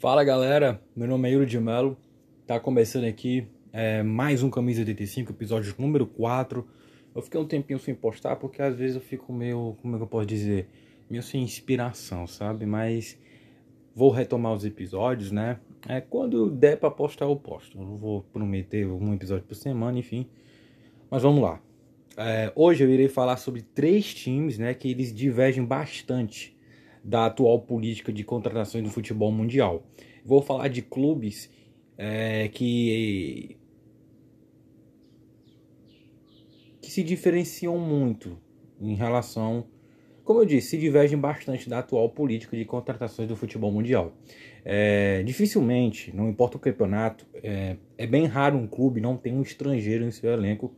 Fala galera, meu nome é Yuri de Mello, tá começando aqui é, mais um Camisa 85, episódio número 4. Eu fiquei um tempinho sem postar porque às vezes eu fico meio, como é que eu posso dizer, meio sem inspiração, sabe? Mas vou retomar os episódios, né? É, quando der pra postar eu posto, eu não vou prometer um episódio por semana, enfim. Mas vamos lá. É, hoje eu irei falar sobre três times, né, que eles divergem bastante da atual política de contratações do futebol mundial. Vou falar de clubes é, que que se diferenciam muito em relação, como eu disse, se divergem bastante da atual política de contratações do futebol mundial. É, dificilmente, não importa o campeonato, é, é bem raro um clube não ter um estrangeiro em seu elenco,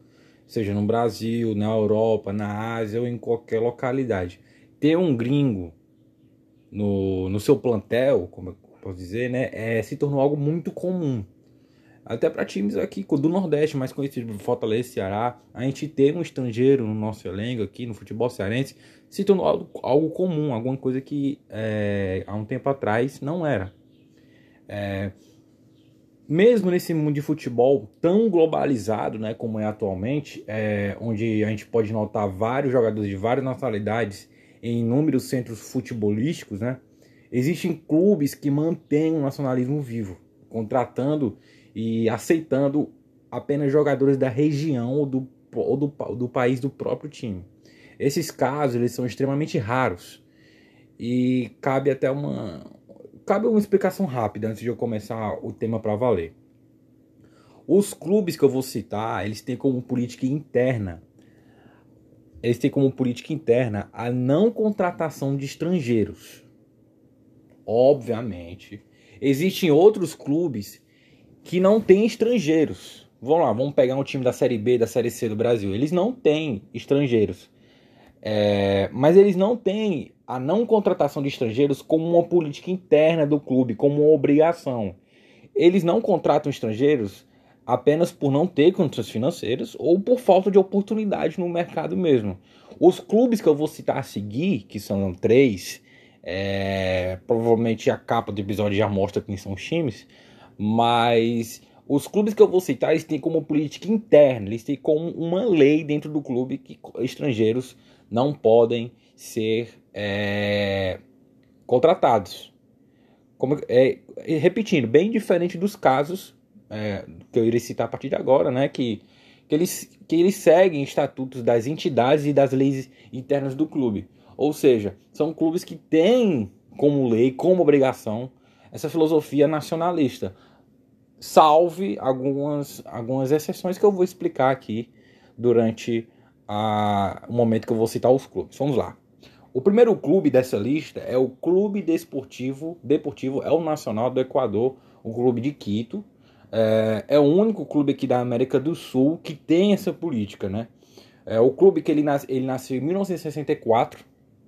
seja no Brasil, na Europa, na Ásia ou em qualquer localidade. Ter um gringo no, no seu plantel, como eu posso dizer, né, é, se tornou algo muito comum. Até para times aqui do Nordeste, mais conhecidos por Fortaleza e Ceará, a gente ter um estrangeiro no nosso elenco aqui, no futebol cearense, se tornou algo, algo comum, alguma coisa que é, há um tempo atrás não era. É, mesmo nesse mundo de futebol tão globalizado né, como é atualmente, é, onde a gente pode notar vários jogadores de várias nacionalidades em inúmeros centros futebolísticos, né? Existem clubes que mantêm o nacionalismo vivo, contratando e aceitando apenas jogadores da região ou do, ou do, do país do próprio time. Esses casos eles são extremamente raros e cabe até uma cabe uma explicação rápida antes de eu começar o tema para valer. Os clubes que eu vou citar, eles têm como política interna eles têm como política interna a não contratação de estrangeiros. Obviamente, existem outros clubes que não têm estrangeiros. Vamos lá, vamos pegar um time da Série B, da Série C do Brasil. Eles não têm estrangeiros. É, mas eles não têm a não contratação de estrangeiros como uma política interna do clube, como uma obrigação. Eles não contratam estrangeiros apenas por não ter condições financeiras ou por falta de oportunidade no mercado mesmo. Os clubes que eu vou citar a seguir, que são três, é, provavelmente a capa do episódio já mostra quem são os times, mas os clubes que eu vou citar, eles têm como política interna, eles têm como uma lei dentro do clube que estrangeiros não podem ser é, contratados. Como, é, repetindo, bem diferente dos casos é, que eu irei citar a partir de agora, né, que, que, eles, que eles seguem estatutos das entidades e das leis internas do clube. Ou seja, são clubes que têm como lei, como obrigação, essa filosofia nacionalista. Salve algumas, algumas exceções que eu vou explicar aqui durante a, o momento que eu vou citar os clubes. Vamos lá. O primeiro clube dessa lista é o Clube Desportivo, Deportivo El Nacional do Equador, o clube de Quito, é, é o único clube aqui da América do Sul que tem essa política, né? É o clube que ele, nas, ele nasceu em 1964.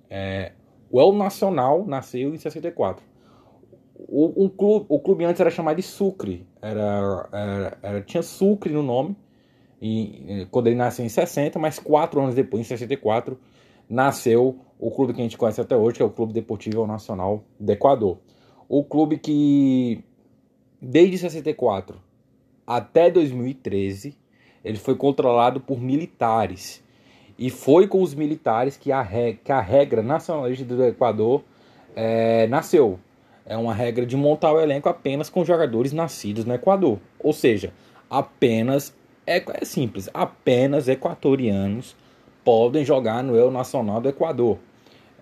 É, o El Nacional nasceu em 64. O, um clube, o clube antes era chamado de Sucre. Era, era, era tinha Sucre no nome. E, quando ele nasceu em 60, mas quatro anos depois, em 64, nasceu o clube que a gente conhece até hoje, que é o Clube Deportivo Nacional do Equador. O clube que Desde 64 até 2013, ele foi controlado por militares. E foi com os militares que a, regra, que a regra nacionalista do Equador é, nasceu. É uma regra de montar o elenco apenas com jogadores nascidos no Equador. Ou seja, apenas. É, é simples, apenas equatorianos podem jogar no El Nacional do Equador.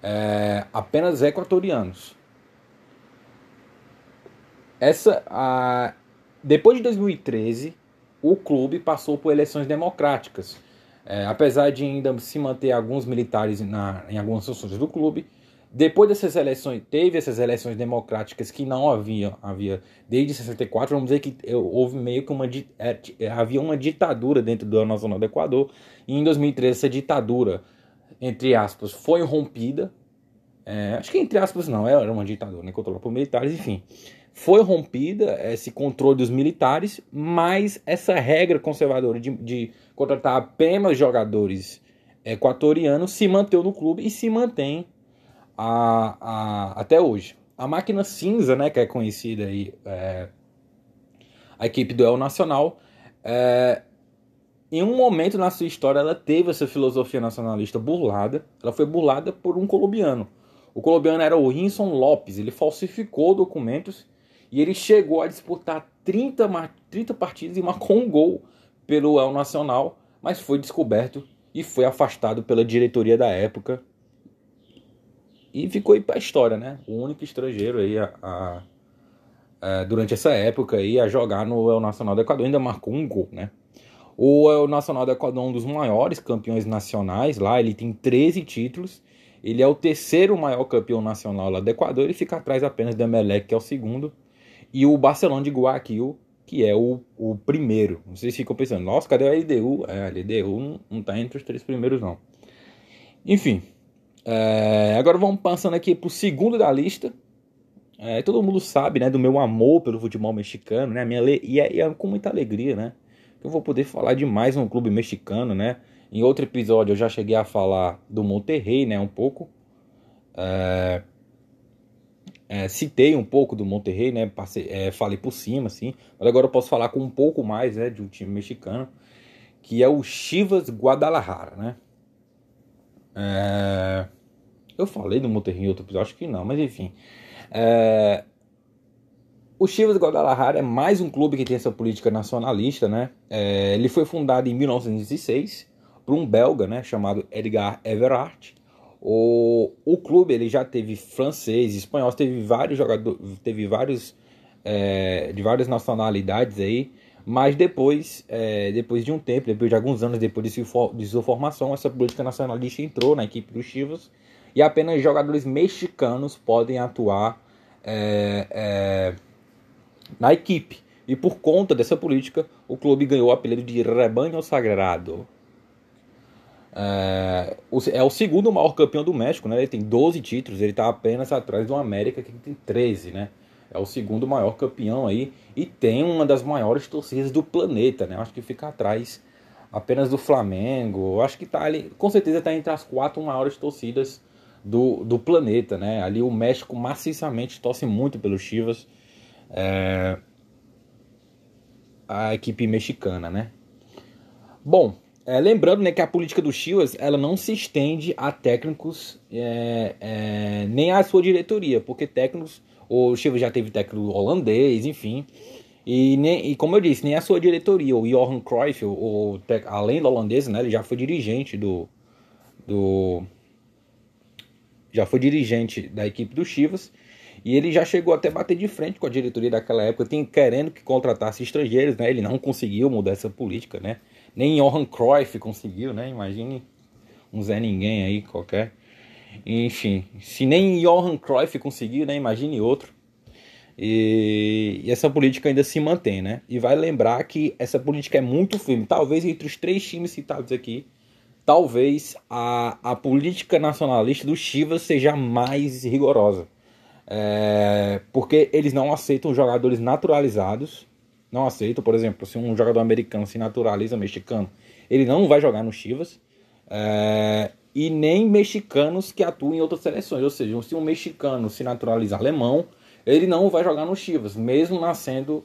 É, apenas equatorianos. Essa, a, depois de 2013, o clube passou por eleições democráticas. É, apesar de ainda se manter alguns militares na, em algumas funções do clube, depois dessas eleições, teve essas eleições democráticas que não havia, havia desde 64, vamos dizer que houve meio que uma é, é, havia uma ditadura dentro da Nacional do Equador, e em 2013 essa ditadura, entre aspas, foi rompida. É, acho que entre aspas não, era uma ditadura, né, controlada por militares, enfim foi rompida esse controle dos militares, mas essa regra conservadora de, de contratar apenas jogadores equatorianos se manteve no clube e se mantém a, a, até hoje. a máquina cinza, né, que é conhecida aí, é, a equipe do El Nacional, é, em um momento na sua história ela teve essa filosofia nacionalista burlada, ela foi burlada por um colombiano. O colombiano era o Rinson Lopes, ele falsificou documentos e ele chegou a disputar 30, 30 partidas e marcou um gol pelo El Nacional, mas foi descoberto e foi afastado pela diretoria da época e ficou aí para a história, né? O único estrangeiro aí a, a, a, durante essa época aí a jogar no El Nacional do Equador ainda marcou um gol, né? O El Nacional do Equador é um dos maiores campeões nacionais lá, ele tem 13 títulos. Ele é o terceiro maior campeão nacional lá do Equador, ele fica atrás apenas do Emelec, que é o segundo, e o Barcelona de Guayaquil, que é o, o primeiro. Vocês ficam pensando, nossa, cadê a LDU? É, a LDU não, não tá entre os três primeiros, não. Enfim, é, agora vamos passando aqui pro segundo da lista. É, todo mundo sabe, né, do meu amor pelo futebol mexicano, né, minha e, é, e é com muita alegria, né, que eu vou poder falar de mais um clube mexicano, né. Em outro episódio eu já cheguei a falar do Monterrey, né, um pouco. É, é, citei um pouco do Monterrey, né, passei, é, falei por cima, assim, mas agora eu posso falar com um pouco mais, né, de um time mexicano, que é o Chivas Guadalajara, né. É... Eu falei do Monterrey em outro episódio, acho que não, mas enfim. É... O Chivas Guadalajara é mais um clube que tem essa política nacionalista, né? É... Ele foi fundado em 1906 por um belga, né? Chamado Edgar Everard. O, o clube ele já teve francês, espanhol, teve vários jogadores, teve vários é, de várias nacionalidades aí. Mas depois, é, depois de um tempo, depois de alguns anos depois de sua, de sua formação, essa política nacionalista entrou na equipe dos Chivas e apenas jogadores mexicanos podem atuar é, é, na equipe. E por conta dessa política, o clube ganhou o apelido de Rebanho Sagrado. É, é o segundo maior campeão do México, né? Ele tem 12 títulos, ele está apenas atrás do América, que tem 13, né? é o segundo maior campeão aí e tem uma das maiores torcidas do planeta, né? Acho que fica atrás apenas do Flamengo. Acho que tá ali, com certeza está entre as quatro maiores torcidas do, do planeta, né? Ali o México maciçamente torce muito pelos Chivas. É... A equipe mexicana, né? Bom, é, lembrando né, que a política do Chivas ela não se estende a técnicos é, é, nem à sua diretoria, porque técnicos o Chivas já teve técnico holandês, enfim. E, nem, e como eu disse, nem a sua diretoria, o Johan Cruyff, o, o, além do holandês, né, ele já foi dirigente do, do. Já foi dirigente da equipe do Chivas. E ele já chegou até bater de frente com a diretoria daquela época, tem, querendo que contratasse estrangeiros, né? Ele não conseguiu mudar essa política, né? Nem Johan Cruyff conseguiu, né? Imagine um Zé Ninguém aí qualquer. Enfim, se nem Johan Cruyff conseguiu, né, imagine outro. E, e, essa política ainda se mantém, né? E vai lembrar que essa política é muito firme. Talvez entre os três times citados aqui, talvez a, a política nacionalista do Chivas seja mais rigorosa. É, porque eles não aceitam jogadores naturalizados. Não aceitam, por exemplo, se um jogador americano se naturaliza mexicano, ele não vai jogar no Chivas. É, e nem mexicanos que atuam em outras seleções. Ou seja, se um mexicano se naturalizar alemão, ele não vai jogar no Chivas, mesmo nascendo,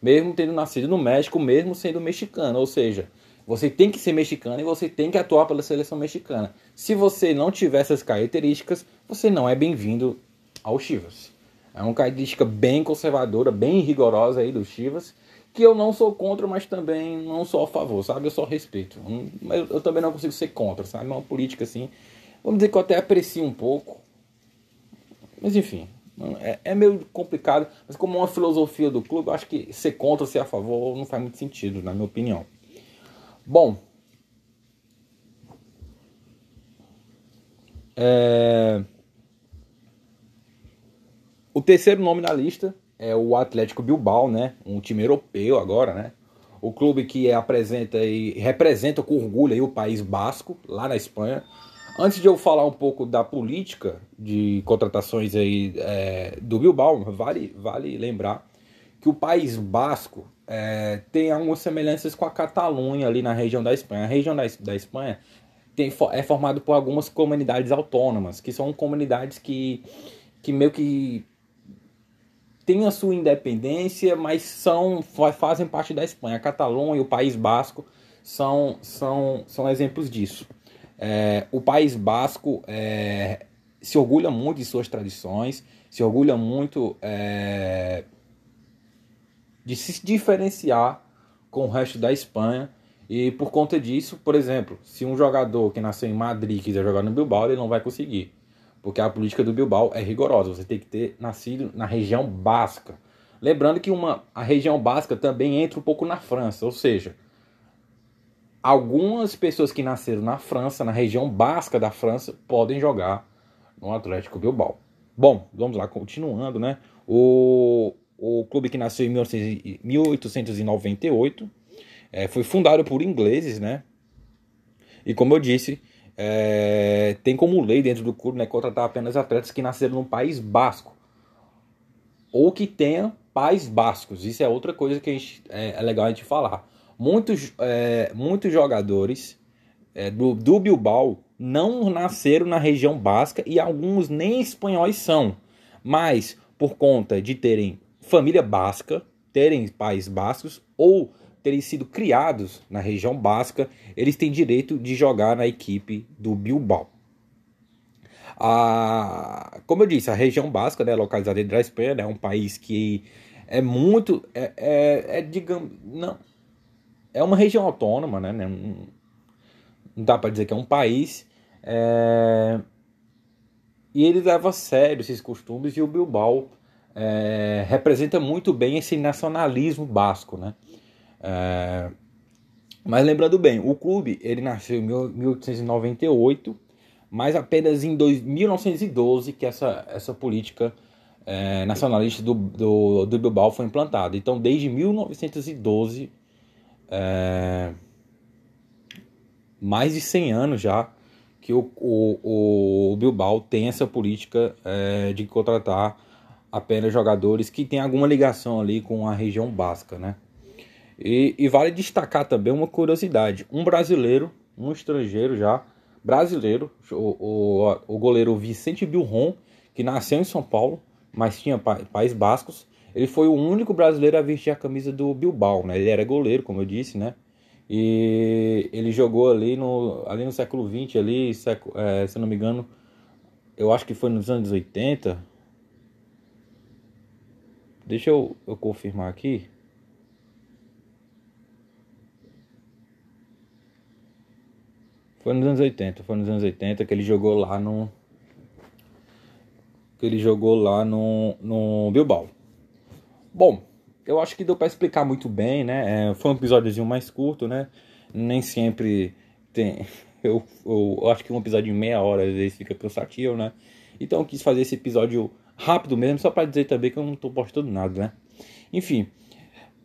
mesmo tendo nascido no México, mesmo sendo mexicano. Ou seja, você tem que ser mexicano e você tem que atuar pela seleção mexicana. Se você não tiver essas características, você não é bem-vindo ao Chivas. É uma característica bem conservadora, bem rigorosa aí do Chivas que eu não sou contra, mas também não sou a favor, sabe? Eu só respeito. Mas eu também não consigo ser contra, sabe? É uma política assim. Vamos dizer que eu até aprecio um pouco. Mas enfim, é, é meio complicado. Mas como uma filosofia do clube, acho que ser contra, ser a favor, não faz muito sentido, na minha opinião. Bom. É... O terceiro nome na lista é o Atlético Bilbao, né? Um time europeu agora, né? O clube que é, apresenta e representa com orgulho aí o país basco, lá na Espanha. Antes de eu falar um pouco da política de contratações aí é, do Bilbao, vale, vale lembrar que o País Basco é, tem algumas semelhanças com a Catalunha ali na região da Espanha. A região da, da Espanha tem, é formada por algumas comunidades autônomas, que são comunidades que, que meio que têm a sua independência, mas são fazem parte da Espanha. A Catalunha e o País Basco são, são, são exemplos disso. É, o País Basco é, se orgulha muito de suas tradições, se orgulha muito é, de se diferenciar com o resto da Espanha. E por conta disso, por exemplo, se um jogador que nasceu em Madrid quiser jogar no Bilbao, ele não vai conseguir. Porque a política do Bilbao é rigorosa. Você tem que ter nascido na região basca. Lembrando que uma, a região basca também entra um pouco na França. Ou seja, algumas pessoas que nasceram na França, na região basca da França, podem jogar no Atlético Bilbao. Bom, vamos lá, continuando, né? O, o clube que nasceu em 1898 é, foi fundado por ingleses, né? E como eu disse, é, tem como lei dentro do clube né, contratar apenas atletas que nasceram no país basco ou que tenham pais bascos. Isso é outra coisa que gente, é, é, legal a gente falar. Muitos, é, muitos jogadores é, do, do Bilbao não nasceram na região basca e alguns nem espanhóis são, mas por conta de terem família basca, terem pais bascos ou terem sido criados na região basca, eles têm direito de jogar na equipe do Bilbao. A, como eu disse, a região basca, né, localizada dentro da Espanha, né, é um país que é muito, é, é, é digamos, não, é uma região autônoma, né, não, né, não dá para dizer que é um país, é, e ele leva a sério esses costumes e o Bilbao é, representa muito bem esse nacionalismo basco, né? É, mas lembrando bem, o clube ele nasceu em 1898, mas apenas em dois, 1912 que essa, essa política é, nacionalista do, do, do, Bilbao foi implantada. Então, desde 1912, é, mais de 100 anos já que o, o, o Bilbao tem essa política é, de contratar apenas jogadores que têm alguma ligação ali com a região basca, né? E, e, vale destacar também uma curiosidade: um brasileiro, um estrangeiro já, brasileiro, o, o, o goleiro Vicente Bilron, que nasceu em São Paulo, mas tinha pa, País Bascos, ele foi o único brasileiro a vestir a camisa do Bilbao, né? Ele era goleiro, como eu disse, né? E ele jogou ali no, ali no século XX, ali, século, é, se não me engano, eu acho que foi nos anos 80, Deixa eu, eu confirmar aqui. Foi nos anos 80, foi nos anos 80 que ele jogou lá no que ele jogou lá no, no Bilbao. Bom, eu acho que deu para explicar muito bem, né? É, foi um episódiozinho mais curto, né? Nem sempre tem. Eu, eu, eu, acho que um episódio de meia hora às vezes fica cansativo, né? Então eu quis fazer esse episódio rápido mesmo, só para dizer também que eu não estou postando nada, né? Enfim,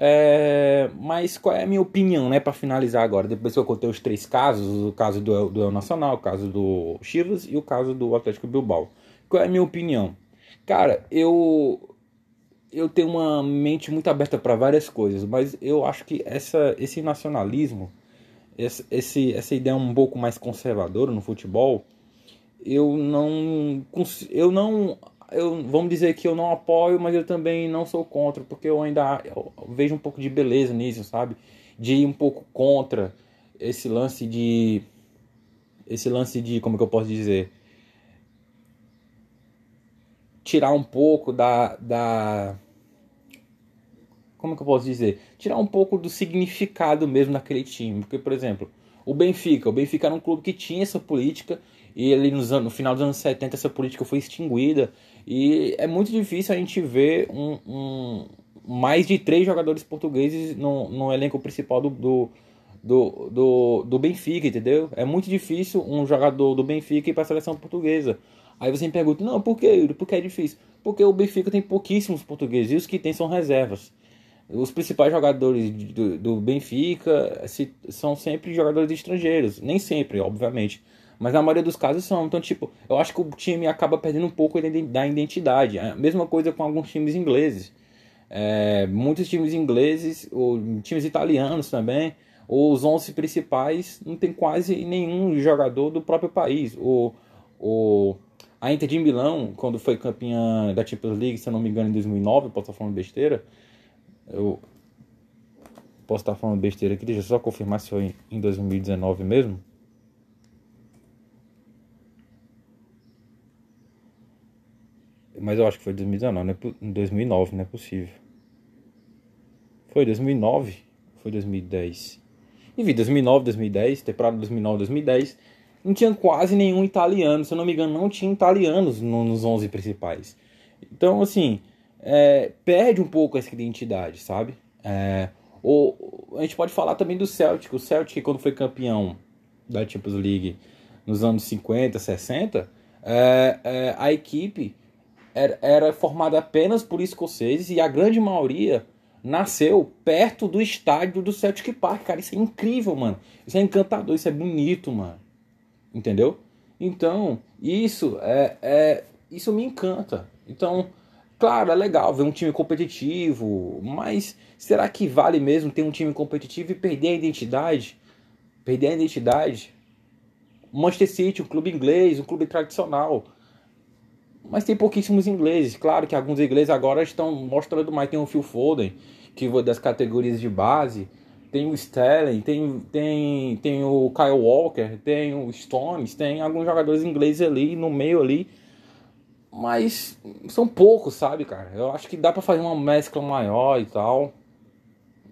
é, mas qual é a minha opinião, né, para finalizar agora? Depois que eu contei os três casos, o caso do, do El Nacional, o caso do Chivas e o caso do Atlético Bilbao. Qual é a minha opinião? Cara, eu eu tenho uma mente muito aberta para várias coisas, mas eu acho que essa, esse nacionalismo, esse, essa ideia um pouco mais conservadora no futebol, eu não eu não eu, vamos dizer que eu não apoio, mas eu também não sou contra, porque eu ainda eu vejo um pouco de beleza nisso, sabe? De ir um pouco contra esse lance de. Esse lance de. Como que eu posso dizer? Tirar um pouco da. da como que eu posso dizer? Tirar um pouco do significado mesmo naquele time. Porque, por exemplo, o Benfica. O Benfica era um clube que tinha essa política e ele nos anos, no final dos anos 70 essa política foi extinguida e é muito difícil a gente ver um, um mais de três jogadores portugueses no, no elenco principal do, do, do, do, do Benfica, entendeu? É muito difícil um jogador do Benfica ir para a seleção portuguesa. Aí você me pergunta, não, por que, por que é difícil? Porque o Benfica tem pouquíssimos portugueses e os que tem são reservas. Os principais jogadores do, do Benfica se, são sempre jogadores estrangeiros. Nem sempre, obviamente. Mas na maioria dos casos são. Então, tipo, eu acho que o time acaba perdendo um pouco da identidade. A mesma coisa com alguns times ingleses. É, muitos times ingleses, ou times italianos também, os 11 principais não tem quase nenhum jogador do próprio país. O, o, A Inter de Milão, quando foi campeã da Champions League, se eu não me engano, em 2009, posso estar falando besteira. Eu posso estar falando besteira aqui, deixa eu só confirmar se foi em 2019 mesmo. Mas eu acho que foi 2019, não é, 2009, não é possível. Foi 2009, foi 2010. Enfim, 2009, 2010, temporada 2009, 2010, não tinha quase nenhum italiano. Se eu não me engano, não tinha italianos nos 11 principais. Então, assim, é, perde um pouco essa identidade, sabe? É, ou, a gente pode falar também do Celtic. O Celtic, quando foi campeão da Champions League nos anos 50, 60, é, é, a equipe era, era formada apenas por escoceses e a grande maioria nasceu perto do estádio do Celtic Park. Cara, isso é incrível, mano. Isso é encantador, isso é bonito, mano. Entendeu? Então, isso é, é isso me encanta. Então, claro, é legal ver um time competitivo, mas será que vale mesmo ter um time competitivo e perder a identidade? Perder a identidade? Manchester City, um clube inglês, um clube tradicional mas tem pouquíssimos ingleses. Claro que alguns ingleses agora estão mostrando mais. Tem o Phil Foden, que foi das categorias de base. Tem o Sterling, tem, tem, tem o Kyle Walker, tem o Stones, tem alguns jogadores ingleses ali no meio ali. Mas são poucos, sabe, cara? Eu acho que dá para fazer uma mescla maior e tal.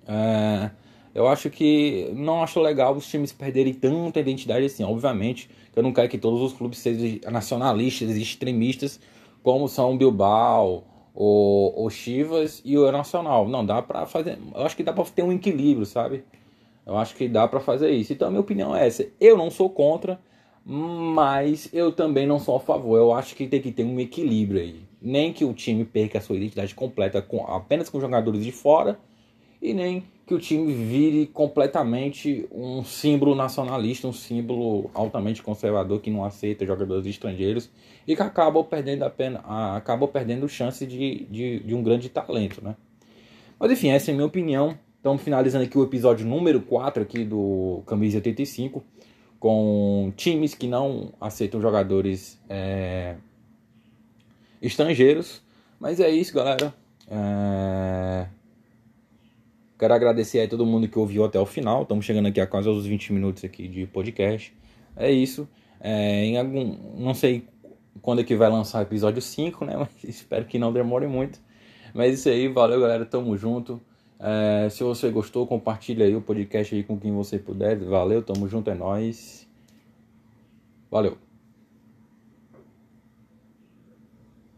É, eu acho que não acho legal os times perderem tanta identidade assim. Obviamente, eu não quero que todos os clubes sejam nacionalistas e extremistas, como são o Bilbao, o, o Chivas e o Nacional. Não, dá pra fazer. Eu acho que dá pra ter um equilíbrio, sabe? Eu acho que dá pra fazer isso. Então, a minha opinião é essa. Eu não sou contra, mas eu também não sou a favor. Eu acho que tem que ter um equilíbrio aí. Nem que o time perca a sua identidade completa com, apenas com jogadores de fora e nem que o time vire completamente um símbolo nacionalista, um símbolo altamente conservador que não aceita jogadores estrangeiros e que acaba perdendo a pena, acaba perdendo chance de, de, de um grande talento, né? Mas enfim, essa é a minha opinião. Estamos finalizando aqui o episódio número 4 aqui do Camisa 85 com times que não aceitam jogadores é, estrangeiros. Mas é isso, galera. É... Quero agradecer a todo mundo que ouviu até o final. Estamos chegando aqui a quase aos 20 minutos aqui de podcast. É isso. É, em algum, não sei quando é que vai lançar o episódio 5, né? Mas espero que não demore muito. Mas isso aí, valeu galera, tamo junto. É, se você gostou, compartilha aí o podcast aí com quem você puder. Valeu, tamo junto, é nóis. Valeu.